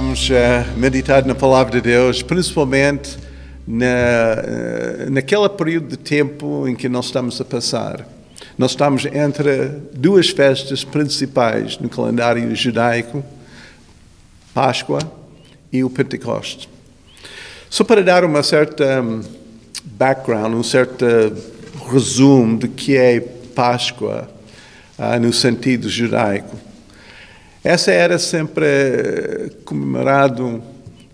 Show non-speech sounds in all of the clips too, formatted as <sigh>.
vamos uh, meditar na palavra de Deus, principalmente na, uh, naquele período de tempo em que nós estamos a passar. Nós estamos entre duas festas principais no calendário judaico, Páscoa e o Pentecostes. Só para dar uma certa um, background, um certo resumo de que é Páscoa uh, no sentido judaico. Essa era sempre eh, comemorado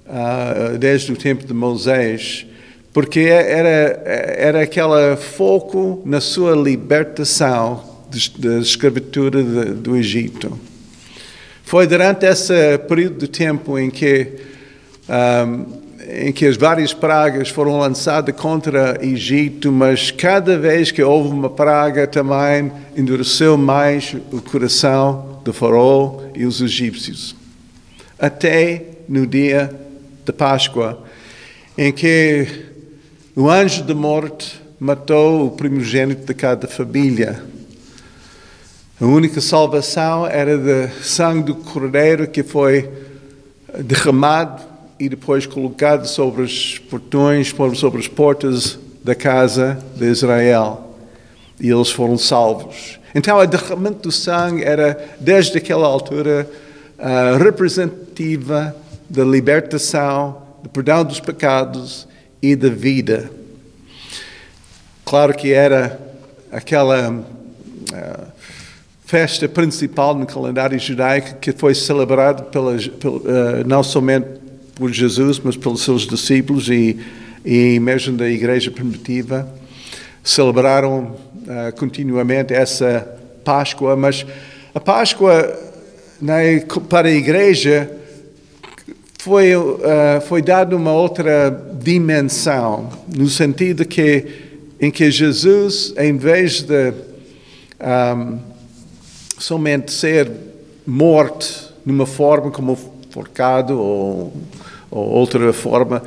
uh, desde o tempo de Moisés, porque era, era aquele foco na sua libertação da escravatura do Egito. Foi durante esse período de tempo em que, um, em que as várias pragas foram lançadas contra o Egito, mas cada vez que houve uma praga também endureceu mais o coração do faraó e os egípcios, até no dia de Páscoa, em que o anjo da morte matou o primogênito de cada família. A única salvação era do sangue do cordeiro que foi derramado e depois colocado sobre os portões, sobre as portas da casa de Israel. E eles foram salvos. Então, o derramamento do sangue era, desde aquela altura, representativa da libertação, do perdão dos pecados e da vida. Claro que era aquela uh, festa principal no calendário judaico que foi celebrada uh, não somente por Jesus, mas pelos seus discípulos e, e mesmo da igreja primitiva. Celebraram continuamente essa Páscoa, mas a Páscoa né, para a igreja foi, uh, foi dada uma outra dimensão, no sentido que em que Jesus, em vez de um, somente ser morto numa forma como forcado ou, ou outra forma,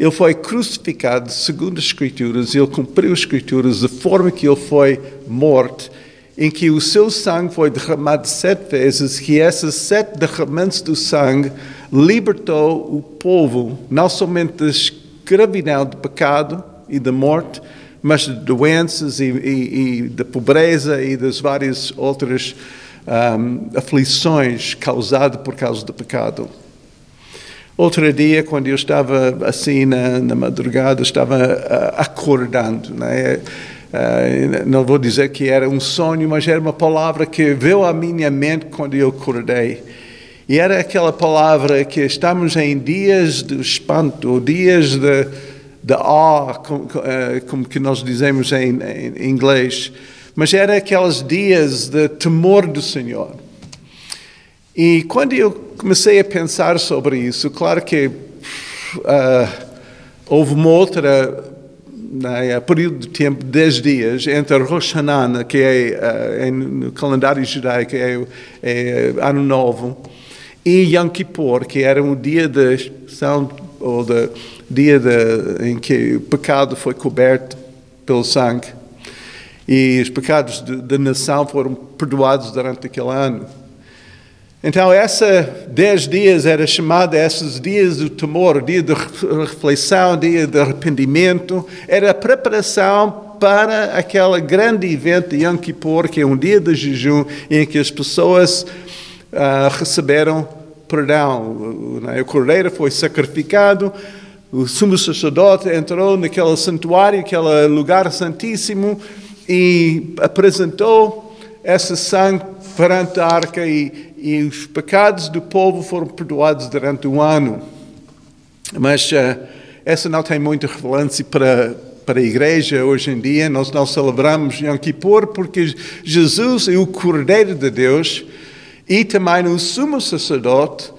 ele foi crucificado segundo as Escrituras, ele cumpriu as Escrituras da forma que ele foi morto, em que o seu sangue foi derramado sete vezes, que esses sete derramamentos do sangue libertou o povo, não somente da escravidão do pecado e da morte, mas de doenças e, e, e da pobreza e das várias outras um, aflições causadas por causa do pecado. Outro dia, quando eu estava assim na, na madrugada, estava uh, acordando, né? Uh, não vou dizer que era um sonho, mas era uma palavra que veio à minha mente quando eu acordei. E era aquela palavra que estamos em dias de espanto, dias de, de awe, como, uh, como que nós dizemos em, em inglês. Mas era aqueles dias de temor do Senhor. E quando eu comecei a pensar sobre isso, claro que uh, houve uma outra né, período de tempo, 10 dias, entre Rosh Hashanah, que é, uh, no calendário judaico, é, é Ano Novo, e Yom Kippur, que era um dia de São, ou de, dia de, em que o pecado foi coberto pelo sangue. E os pecados da nação foram perdoados durante aquele ano. Então, essa dez dias era chamada esses dias do temor, dia de reflexão, dia de arrependimento, era a preparação para aquele grande evento de Yom Kippur, que é um dia de jejum em que as pessoas uh, receberam perdão. O, o cordeiro foi sacrificado, o sumo sacerdote entrou naquele santuário, aquele lugar santíssimo, e apresentou esse sangue perante a arca e e os pecados do povo foram perdoados durante um ano. Mas uh, essa não tem muita relevância para, para a igreja hoje em dia. Nós não celebramos Yom Kippur porque Jesus é o Cordeiro de Deus e também o sumo sacerdote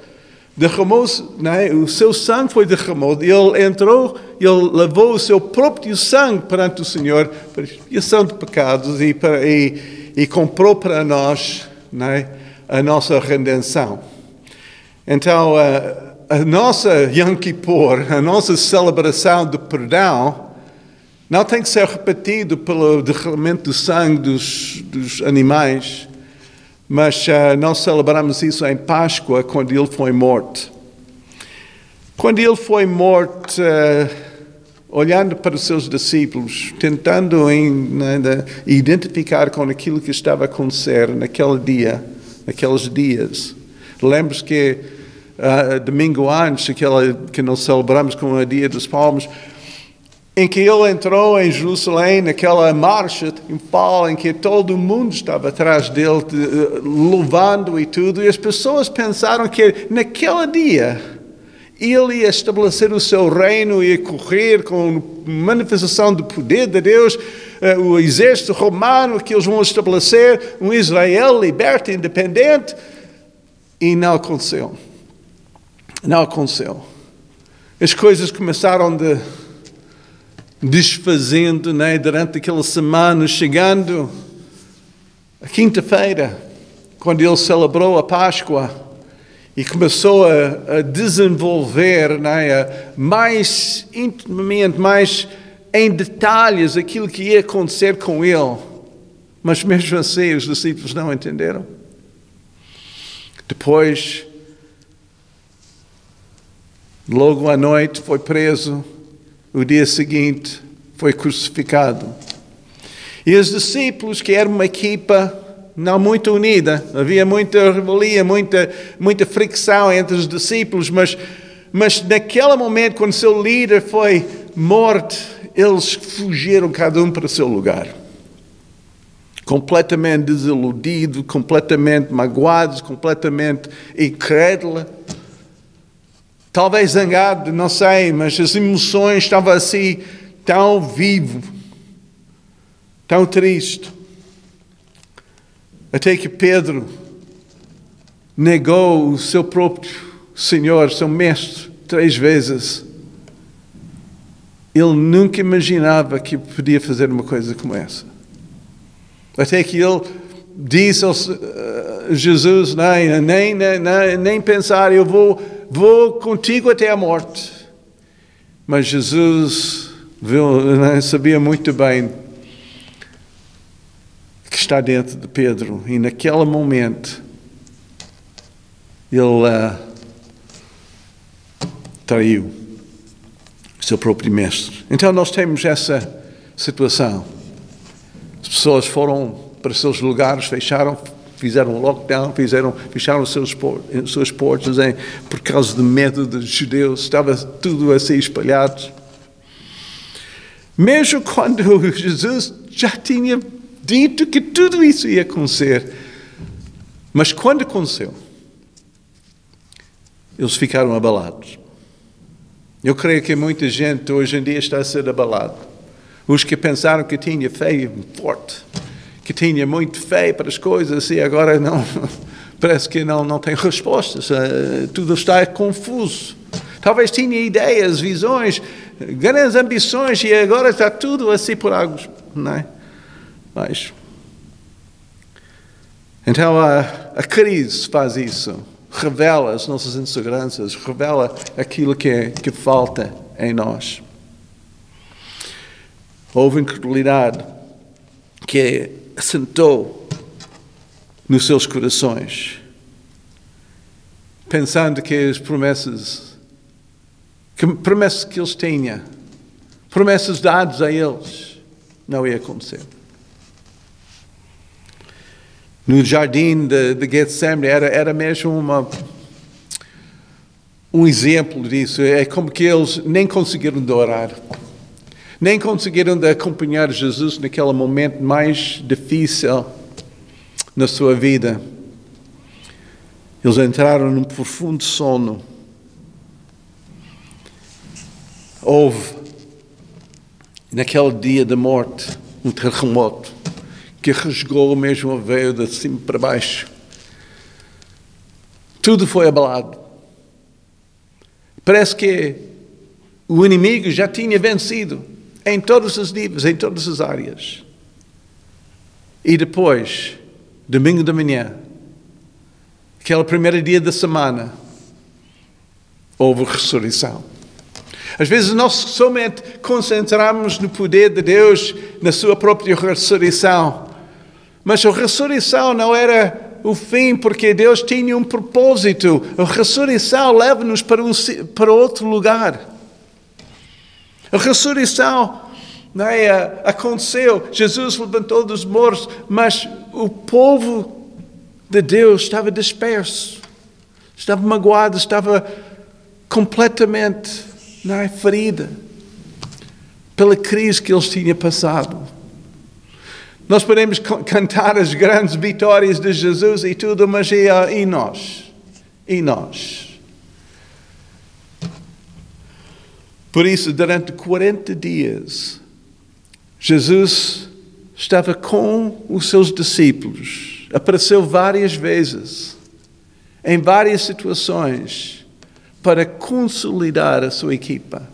derramou né, o seu sangue foi derramado, ele entrou, ele levou o seu próprio sangue perante o Senhor para expiação de pecados e, para, e, e comprou para nós né, a nossa redenção. Então, a, a nossa Yom Kippur, a nossa celebração do perdão, não tem que ser repetido pelo derramamento do sangue dos, dos animais, mas uh, nós celebramos isso em Páscoa, quando ele foi morto. Quando ele foi morto, uh, olhando para os seus discípulos, tentando identificar com aquilo que estava a acontecer naquele dia, naqueles dias. Lembro-se que uh, domingo antes, aquela que nós celebramos com o Dia dos Palmos, em que ele entrou em Jerusalém, naquela marcha triunfal em que todo mundo estava atrás dele, louvando e tudo, e as pessoas pensaram que naquele dia ele ia estabelecer o seu reino, ia correr com manifestação do poder de Deus, eh, o exército romano que eles vão estabelecer, um Israel liberto independente, e não aconteceu. Não aconteceu. As coisas começaram de desfazendo né, durante aquela semana, chegando a quinta-feira, quando ele celebrou a Páscoa e começou a, a desenvolver né, mais intimamente, mais em detalhes aquilo que ia acontecer com ele. Mas mesmo assim os discípulos não entenderam. Depois, logo à noite, foi preso o dia seguinte foi crucificado. E os discípulos, que eram uma equipa não muito unida, havia muita revelia, muita, muita fricção entre os discípulos, mas, mas naquele momento, quando seu líder foi morto, eles fugiram cada um para o seu lugar. Completamente desiludidos, completamente magoados, completamente incrédulos Talvez zangado, não sei, mas as emoções estavam assim tão vivo, tão triste. Até que Pedro negou o seu próprio Senhor, seu mestre, três vezes. Ele nunca imaginava que podia fazer uma coisa como essa. Até que ele disse a Jesus: nem, nem, nem, nem pensar, eu vou vou contigo até a morte. Mas Jesus viu, né, sabia muito bem que está dentro de Pedro, e naquele momento ele uh, traiu seu próprio mestre. Então nós temos essa situação. As pessoas foram para seus lugares, fecharam fizeram lockdown, fizeram, fecharam seus, suas portas por causa do medo dos judeus, estava tudo assim espalhado. Mesmo quando <laughs> Jesus já tinha dito que tudo isso ia acontecer, mas quando aconteceu, eles ficaram abalados. Eu creio que muita gente hoje em dia está a ser abalada. Os que pensaram que tinha fé forte, que tinha muito fé para as coisas e agora não, <laughs> parece que não, não tem respostas, uh, tudo está confuso. Talvez tinha ideias, visões, grandes ambições e agora está tudo assim por águas, não é? Mas, então a, a crise faz isso, revela as nossas inseguranças, revela aquilo que, é, que falta em nós. Houve incredulidade que assentou nos seus corações, pensando que as promessas, que promessas que eles tinham, promessas dadas a eles, não ia acontecer. No jardim de, de Getsemane era, era mesmo uma, um exemplo disso. É como que eles nem conseguiram orar nem conseguiram acompanhar Jesus naquele momento mais difícil na sua vida. Eles entraram num profundo sono. Houve, naquele dia da morte, um terremoto que rasgou mesmo a veio de cima para baixo. Tudo foi abalado. Parece que o inimigo já tinha vencido em todos os níveis, em todas as áreas. E depois, domingo de manhã, aquele primeiro dia da semana, houve ressurreição. Às vezes nós somente concentramos no poder de Deus, na sua própria ressurreição. Mas a ressurreição não era o fim porque Deus tinha um propósito. A ressurreição leva-nos para, um, para outro lugar. A ressurreição é, aconteceu, Jesus levantou dos mortos, mas o povo de Deus estava disperso, estava magoado, estava completamente é, ferida pela crise que eles tinham passado. Nós podemos cantar as grandes vitórias de Jesus e tudo, mas e, e nós? E nós? Por isso, durante 40 dias, Jesus estava com os seus discípulos, apareceu várias vezes, em várias situações, para consolidar a sua equipa.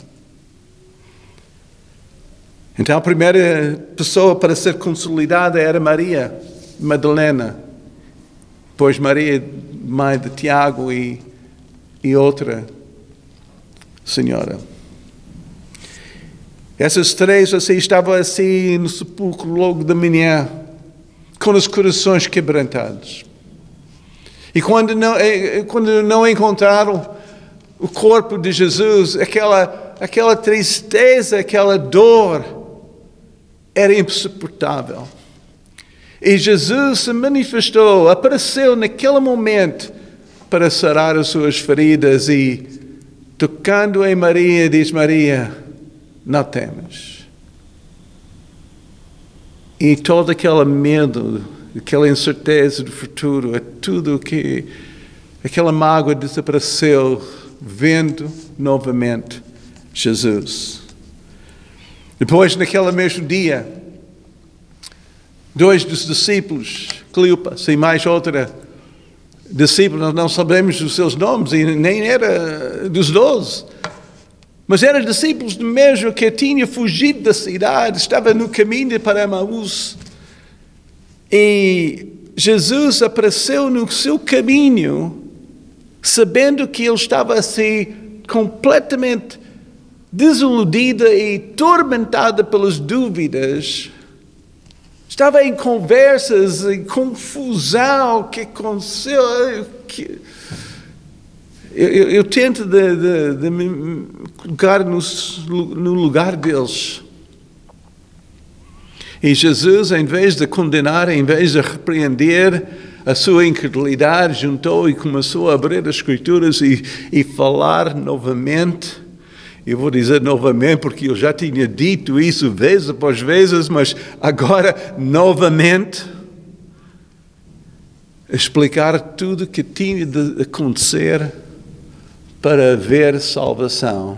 Então, a primeira pessoa para ser consolidada era Maria Madalena, depois Maria, mãe de Tiago e, e outra senhora. Essas três assim, estavam assim no sepulcro logo da manhã, com os corações quebrantados. E quando não, eh, quando não encontraram o corpo de Jesus, aquela, aquela tristeza, aquela dor, era insuportável. E Jesus se manifestou, apareceu naquele momento para sarar as suas feridas e, tocando em Maria, diz Maria, não temas. E todo aquele medo, aquela incerteza do futuro, é tudo que aquela mágoa desapareceu, vendo novamente Jesus. Depois, naquele mesmo dia, dois dos discípulos, Cleopas e mais outra discípula, não sabemos os seus nomes e nem era dos doze, mas eram discípulos do mesmo que tinha fugido da cidade, estava no caminho para Emaús. E Jesus apareceu no seu caminho, sabendo que ele estava assim completamente desiludida e tormentada pelas dúvidas. Estava em conversas, em confusão, que aconteceu? Que... Eu, eu, eu tento de, de, de, me colocar no, no lugar deles. E Jesus, em vez de condenar, em vez de repreender a sua incredulidade, juntou e começou a abrir as Escrituras e, e falar novamente. Eu vou dizer novamente porque eu já tinha dito isso vezes após vezes, mas agora novamente explicar tudo que tinha de acontecer para haver salvação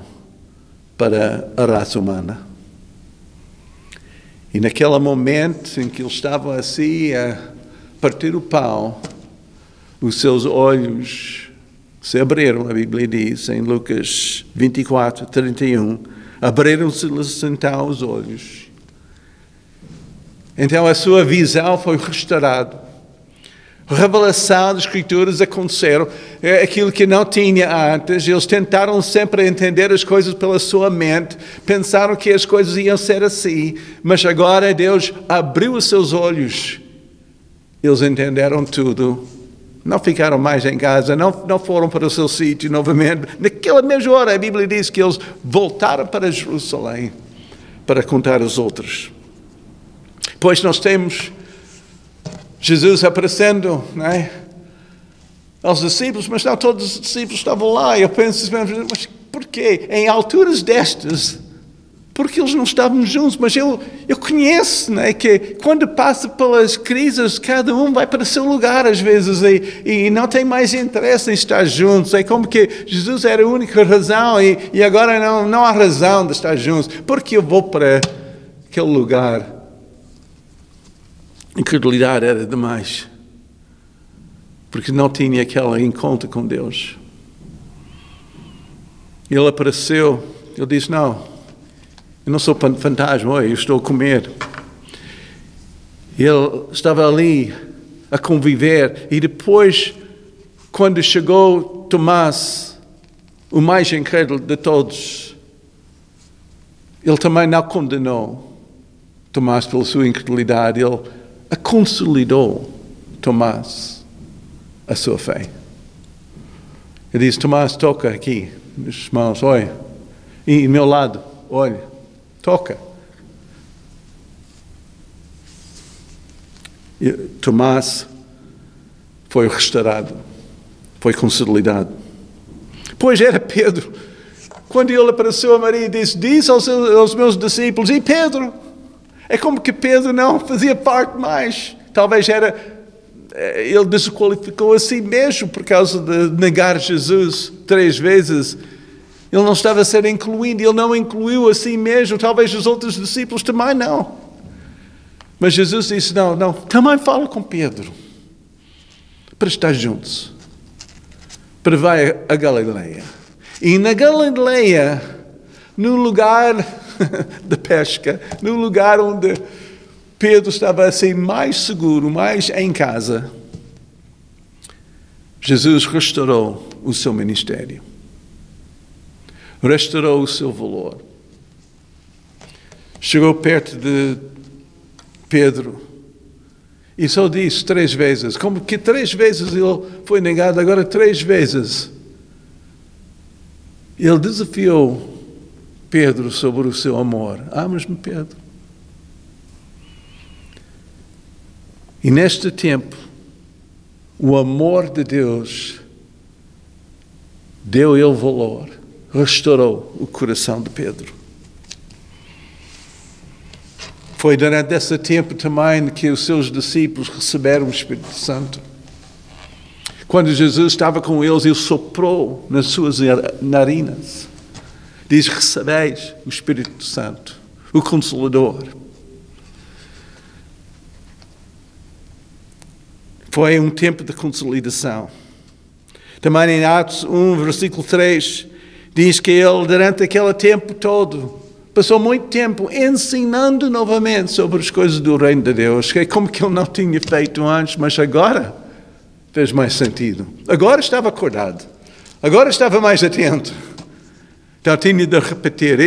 para a raça humana. E naquele momento em que ele estava assim a partir o pão, os seus olhos se abriram, a Bíblia diz em Lucas 24, 31, abriram-se-lhes então os olhos. Então a sua visão foi restaurada revelação das Escrituras aconteceram, é aquilo que não tinha antes. Eles tentaram sempre entender as coisas pela sua mente, pensaram que as coisas iam ser assim, mas agora Deus abriu os seus olhos. Eles entenderam tudo. Não ficaram mais em casa, não, não foram para o seu sítio novamente. Naquela mesma hora, a Bíblia diz que eles voltaram para Jerusalém para contar aos outros. Pois nós temos Jesus aparecendo né, aos discípulos, mas não todos os discípulos estavam lá. Eu penso, mas porquê? Em alturas destas, porque eles não estavam juntos, mas eu, eu conheço né, que quando passa pelas crises, cada um vai para seu lugar às vezes e, e não tem mais interesse em estar juntos. É como que Jesus era a única razão e, e agora não, não há razão de estar juntos, porque eu vou para aquele lugar incredulidade era demais. Porque não tinha aquele encontro com Deus. Ele apareceu, ele disse: Não, eu não sou fantasma, eu estou a comer. Ele estava ali a conviver, e depois, quando chegou Tomás, o mais incrédulo de todos, ele também não condenou Tomás pela sua incredulidade, ele a consolidou Tomás. a sua fé. Ele diz: Tomás, toca aqui, meus mãos, olha, e meu lado, olha, toca. Tomás foi restaurado, foi consolidado. Pois era Pedro. Quando ele apareceu a Maria e disse: Diz aos, aos meus discípulos, e Pedro? É como que Pedro não fazia parte mais. Talvez era. eh, Ele desqualificou a si mesmo por causa de negar Jesus três vezes. Ele não estava a ser incluído, ele não incluiu a si mesmo. Talvez os outros discípulos também não. Mas Jesus disse: Não, não, também fala com Pedro para estar juntos, para vai a Galileia. E na Galileia, no lugar <laughs> de pesca, no lugar onde Pedro estava assim mais seguro, mais em casa, Jesus restaurou o seu ministério, restaurou o seu valor. Chegou perto de Pedro e só disse três vezes, como que três vezes ele foi negado, agora três vezes. Ele desafiou Pedro sobre o seu amor. Amas-me, Pedro? E neste tempo, o amor de Deus deu ele valor, restaurou o coração de Pedro. Foi durante esse tempo também que os seus discípulos receberam o Espírito Santo. Quando Jesus estava com eles, ele soprou nas suas narinas. Diz: Recebeis o Espírito Santo, o Consolador. Foi um tempo de consolidação. Também em Atos 1, versículo 3, diz que ele, durante aquele tempo todo, passou muito tempo ensinando novamente sobre as coisas do reino de Deus, que é como que ele não tinha feito antes, mas agora fez mais sentido. Agora estava acordado, agora estava mais atento. Então tinha de repetir.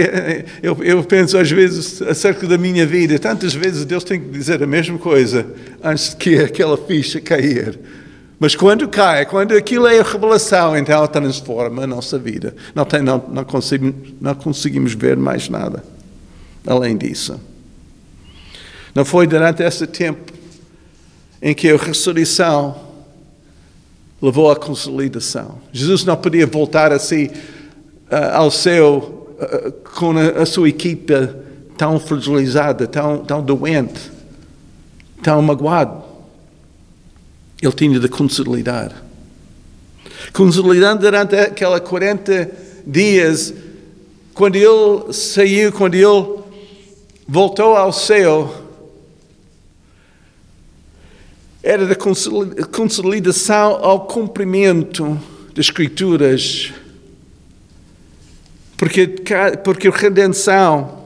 Eu, eu penso às vezes acerca da minha vida, tantas vezes Deus tem que dizer a mesma coisa antes que aquela ficha cair. Mas quando cai, quando aquilo é a revelação, então transforma a nossa vida. Não, tem, não, não, conseguimos, não conseguimos ver mais nada além disso. Não foi durante esse tempo em que a ressurreição levou à consolidação. Jesus não podia voltar assim uh, ao céu uh, com a, a, sua equipa tão fragilizada, tão, tão doente, tão magoado. Ele tinha de consolidar. Consolidando durante aquela 40 dias, quando ele saiu, quando ele voltou ao céu, era da consolidação ao cumprimento das Escrituras. Porque, porque redenção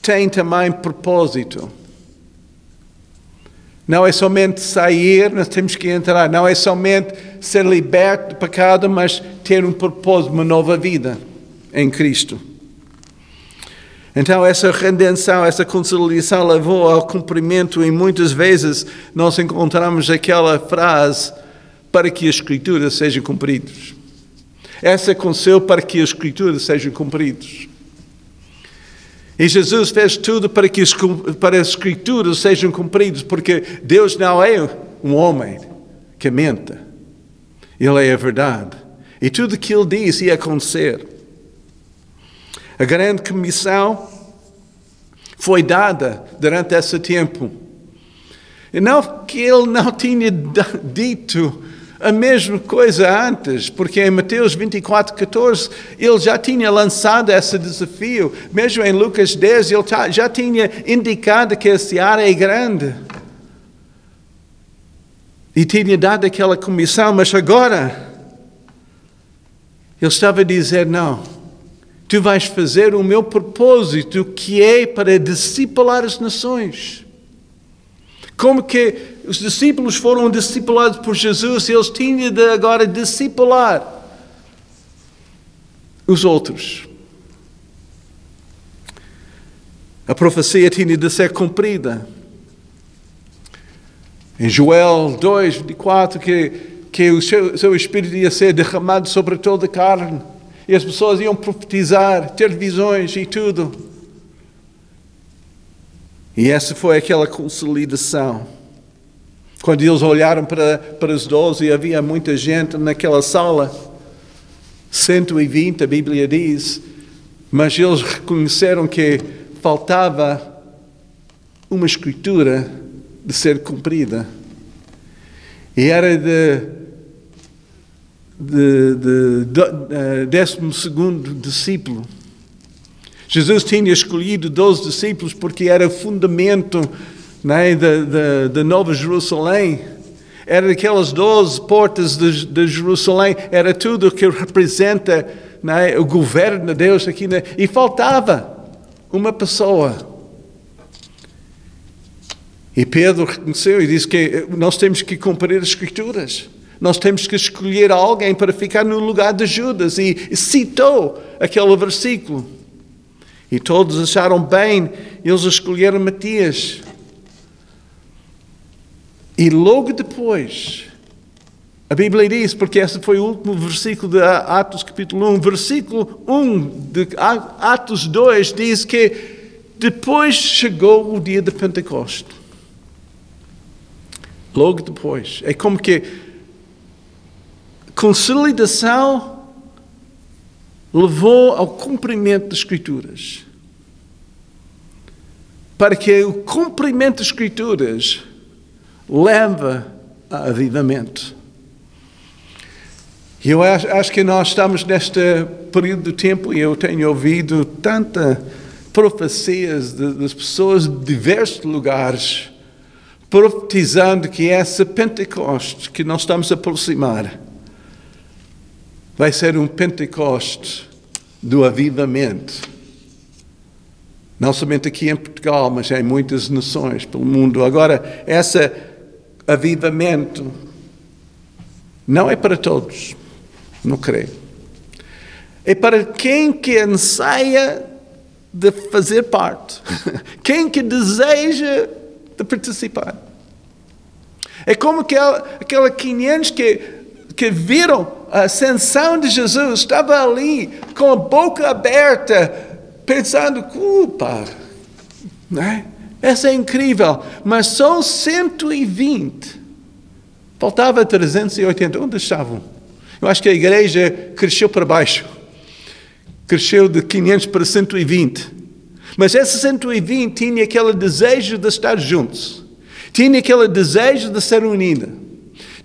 tem também propósito. Não é somente sair, nós temos que entrar. Não é somente ser liberto do pecado, mas ter um propósito, uma nova vida em Cristo. Então, essa redenção, essa consolidação levou ao cumprimento, e muitas vezes nós encontramos aquela frase para que as Escrituras sejam cumpridas. Essa aconteceu para que as Escrituras sejam cumpridas. E Jesus fez tudo para que para as Escrituras sejam cumpridas, porque Deus não é um homem que menta. Ele é a verdade. E tudo o que ele diz ia acontecer. A grande comissão foi dada durante esse tempo. E não que ele não tinha dito a mesma coisa antes, porque em Mateus 24, 14, ele já tinha lançado esse desafio. Mesmo em Lucas 10, ele já tinha indicado que esse área é grande. E tinha dado aquela comissão, mas agora ele estava a dizer: não, tu vais fazer o meu propósito, que é para discipular as nações. Como que os discípulos foram discipulados por Jesus, eles tinham de agora discipular os outros. A profecia tinha de ser cumprida. Em Joel 2, 24, que que o seu, seu Espírito ia ser derramado sobre toda a carne. E as pessoas iam profetizar, ter visões e tudo. E essa foi aquela consolidação. Quando eles olharam para, para os doze e havia muita gente naquela sala, 120, a Bíblia diz, mas eles reconheceram que faltava uma escritura de ser cumprida. E era de, de, de, de uh, décimo segundo discípulo. Jesus tinha escolhido doze discípulos porque era o fundamento né, da, da, da Nova Jerusalém. Era daquelas doze portas de, de Jerusalém, era tudo que representa né, o governo de Deus aqui. Né, e faltava uma pessoa. E Pedro reconheceu e disse que nós temos que cumprir as Escrituras. Nós temos que escolher alguém para ficar no lugar de Judas. E citou aquele versículo. E todos acharam bem, eles escolheram Matias. E logo depois, a Bíblia diz, porque esse foi o último versículo de Atos capítulo 1, versículo 1 de Atos 2 diz que depois chegou o dia de Pentecostes. Logo depois. É como que consolidação levou ao cumprimento das Escrituras. Para que o cumprimento das Escrituras leva a avivamento. Eu acho, acho, que nós estamos neste período de tempo e eu tenho ouvido tanta profecias das pessoas de diversos lugares profetizando que essa Pentecostes que nós estamos a aproximar vai ser um Pentecostes do avivamento. Não somente aqui em Portugal, mas em muitas nações pelo mundo. Agora, esse avivamento não é para todos, não creio. É para quem que anseia de fazer parte, <laughs> quem que deseja de participar. É como aquela, aquela 500 que, que viram a ascensão de Jesus, estava ali com a boca aberta, pensando, culpa, né? Essa é incrível, mas são 120. Faltava 380. Onde estavam? Eu acho que a igreja cresceu para baixo. Cresceu de 500 para 120. Mas esse 120 tinha aquele desejo de estar juntos, tinha aquele desejo de ser unida,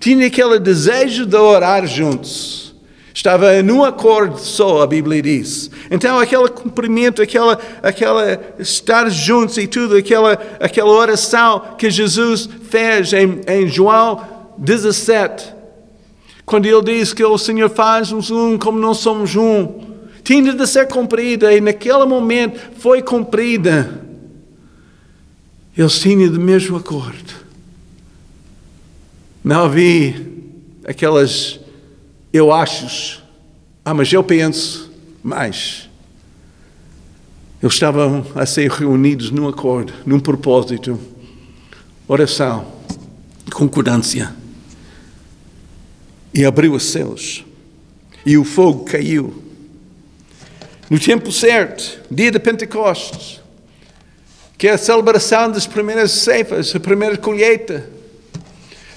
tinha aquele desejo de orar juntos. Estava num acordo só, a Bíblia diz. Então, aquele cumprimento, aquela, aquela estar juntos e tudo, aquela, aquela oração que Jesus fez em, em João 17, quando ele diz que o Senhor faz-nos um como não somos um tinha de ser cumprida e naquele momento foi cumprida. Eles tinham de mesmo acordo. Não havia aquelas eu acho, ah, mas eu penso mais. Eles estavam a ser reunidos num acordo, num propósito, oração, concordância. E abriu os céus. E o fogo caiu no tempo certo, dia de Pentecostes, que é a celebração das primeiras ceifas, a primeira colheita.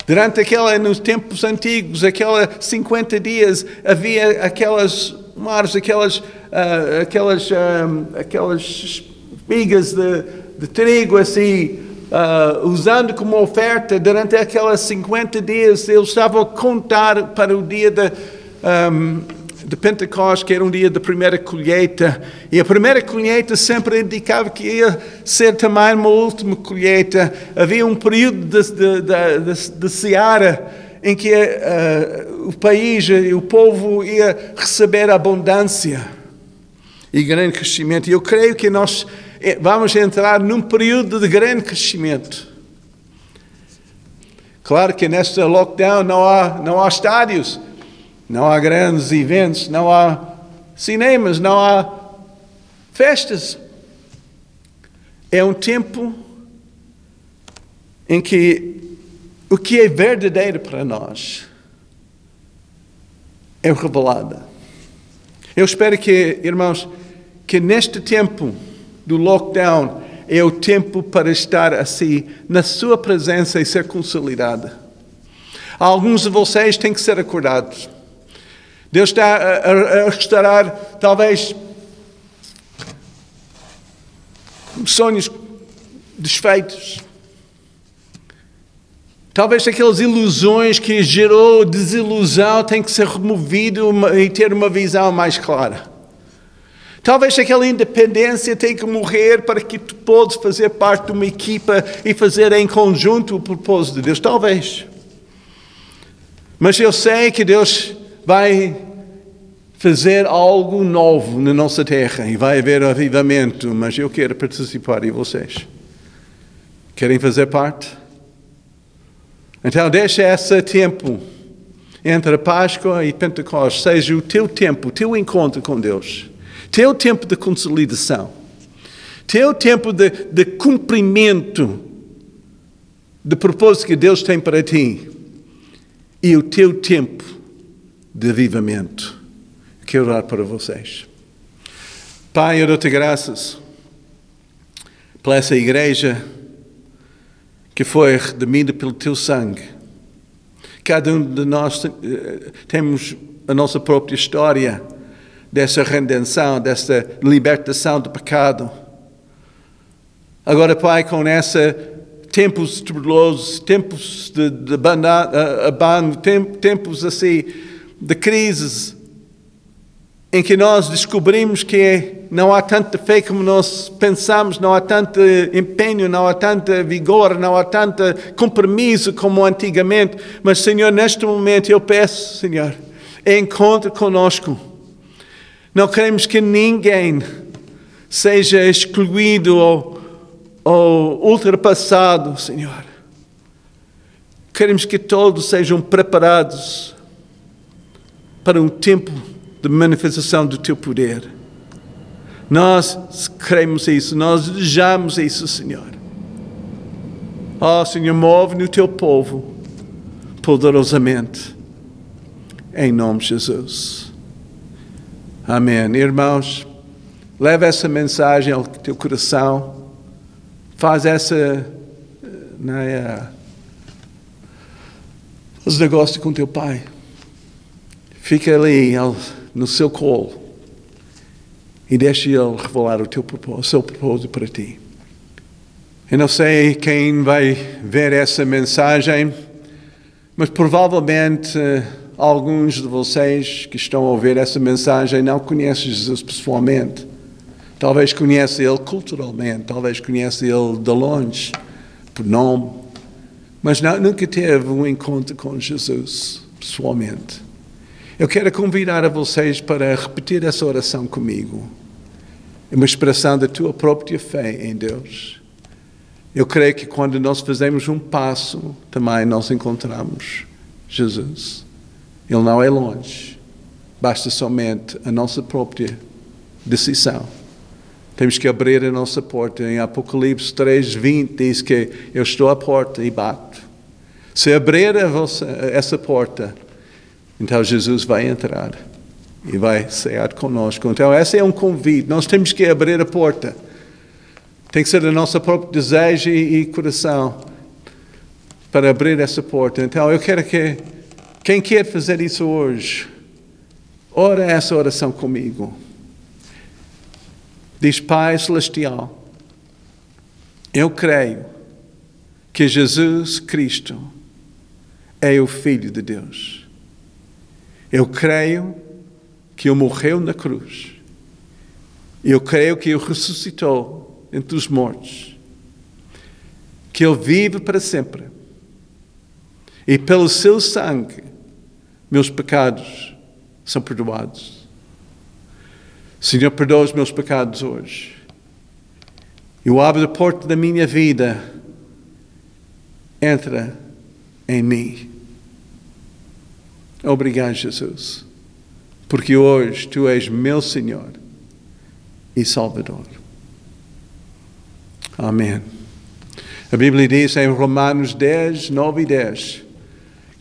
Durante aquela, nos tempos antigos, aquela 50 dias, havia aquelas mares, aquelas, uh, aquelas, uh, aquelas espigas de, de trigo assim, uh, usando como oferta durante aquelas 50 dias, eles estavam a contar para o dia da, um, de Pentecostes, que era um dia da primeira colheita, e a primeira colheita sempre indicava que ia ser também uma última colheita. Havia um período de, de, de, de seara em que uh, o país e o povo ia receber abundância e grande crescimento. E eu creio que nós eh, vamos entrar num período de grande crescimento. Claro que neste lockdown não há, não há estádios, não há grandes eventos, não há cinemas, não há festas. É um tempo em que o que é verdadeiro para nós é revelada. Eu espero que, irmãos, que neste tempo do lockdown é o tempo para estar assim na sua presença e ser consolidada. Alguns de vocês têm que ser acordados. Deus está a, a restaurar, talvez, sonhos desfeitos. Talvez aquelas ilusões que gerou desilusão têm que ser removido e ter uma visão mais clara. Talvez aquela independência tenha que morrer para que tu possas fazer parte de uma equipa e fazer em conjunto o propósito de Deus. Talvez. Mas eu sei que Deus vai fazer algo novo na nossa terra e vai haver avivamento, mas eu quero participar e vocês. Querem fazer parte? Então, deixa esse tempo entre Páscoa e Pentecostes seja o teu tempo, o teu encontro com Deus, teu tempo de consolidação, teu tempo de, de cumprimento do propósito que Deus tem para ti e o teu tempo de avivamento. Quero orar para vocês. Pai, eu dou-te graças por essa igreja que foi redimida pelo teu sangue. Cada um de nós eh, temos a nossa própria história dessa redenção, dessa libertação do pecado. Agora, Pai, com essa tempos tubulosos, tempos de, de abandono, tempos assim de crises, em que nós descobrimos que não há tanta fé como nós pensamos, não há tanto empenho, não há tanto vigor, não há tanto compromisso como antigamente. Mas, Senhor, neste momento eu peço, Senhor, encontre conosco. Não queremos que ninguém seja excluído ou, ou ultrapassado, Senhor. Queremos que todos sejam preparados para um tempo de manifestação do teu poder. Nós queremos isso, nós desejamos isso, Senhor. Ó oh, Senhor, move no teu povo poderosamente, em nome de Jesus. Amém. Irmãos, leva essa mensagem ao teu coração, faz essa. Né, faz negócio com teu pai. Fica ali no seu colo e deixe Ele revelar o, teu o seu propósito para ti. Eu não sei quem vai ver essa mensagem, mas provavelmente eh, alguns de vocês que estão a ouvir essa mensagem não conhecem Jesus pessoalmente. Talvez conheça Ele culturalmente, talvez conheça Ele de longe, por nome, mas não, nunca teve um encontro com Jesus pessoalmente. Eu quero convidar a vocês para repetir essa oração comigo. É uma expressão da tua própria fé em Deus. Eu creio que quando nós fazemos um passo, também nós encontramos Jesus. Ele não é longe. Basta somente a nossa própria decisão. Temos que abrir a nossa porta. Em Apocalipse 3, 20 diz que eu estou à porta e bato. Se abrir vossa, essa porta, então Jesus vai entrar e vai cear conosco. Então, esse é um convite. Nós temos que abrir a porta. Tem que ser o nosso próprio desejo e, coração para abrir essa porta. Então, eu quero que quem quer fazer isso hoje, ora essa oração comigo. Diz Pai Celestial, eu creio que Jesus Cristo é o Filho de Deus eu creio que Ele morreu na cruz. Eu creio que Ele ressuscitou entre os mortos. Que Ele vive para sempre. E pelo seu sangue, meus pecados são perdoados. Senhor, perdoa os meus pecados hoje. Eu abro a porta da minha vida. Entra em mim. Obrigado, Jesus, porque hoje tu és meu Senhor e Salvador. Amém. A Bíblia diz em Romanos 10, 9 e 10,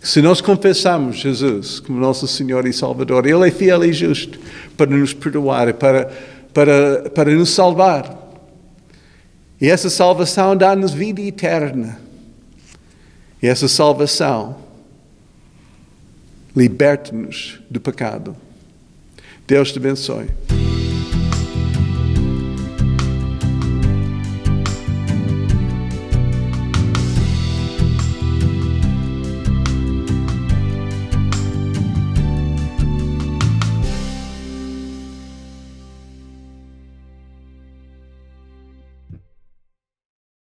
Se nós confessamos Jesus como nosso Senhor e Salvador, Ele é fiel e justo para nos perdoar, para, para, para nos salvar. E essa salvação dá-nos vida eterna. E essa salvação liberta-nos do pecado. Deus te abençoe.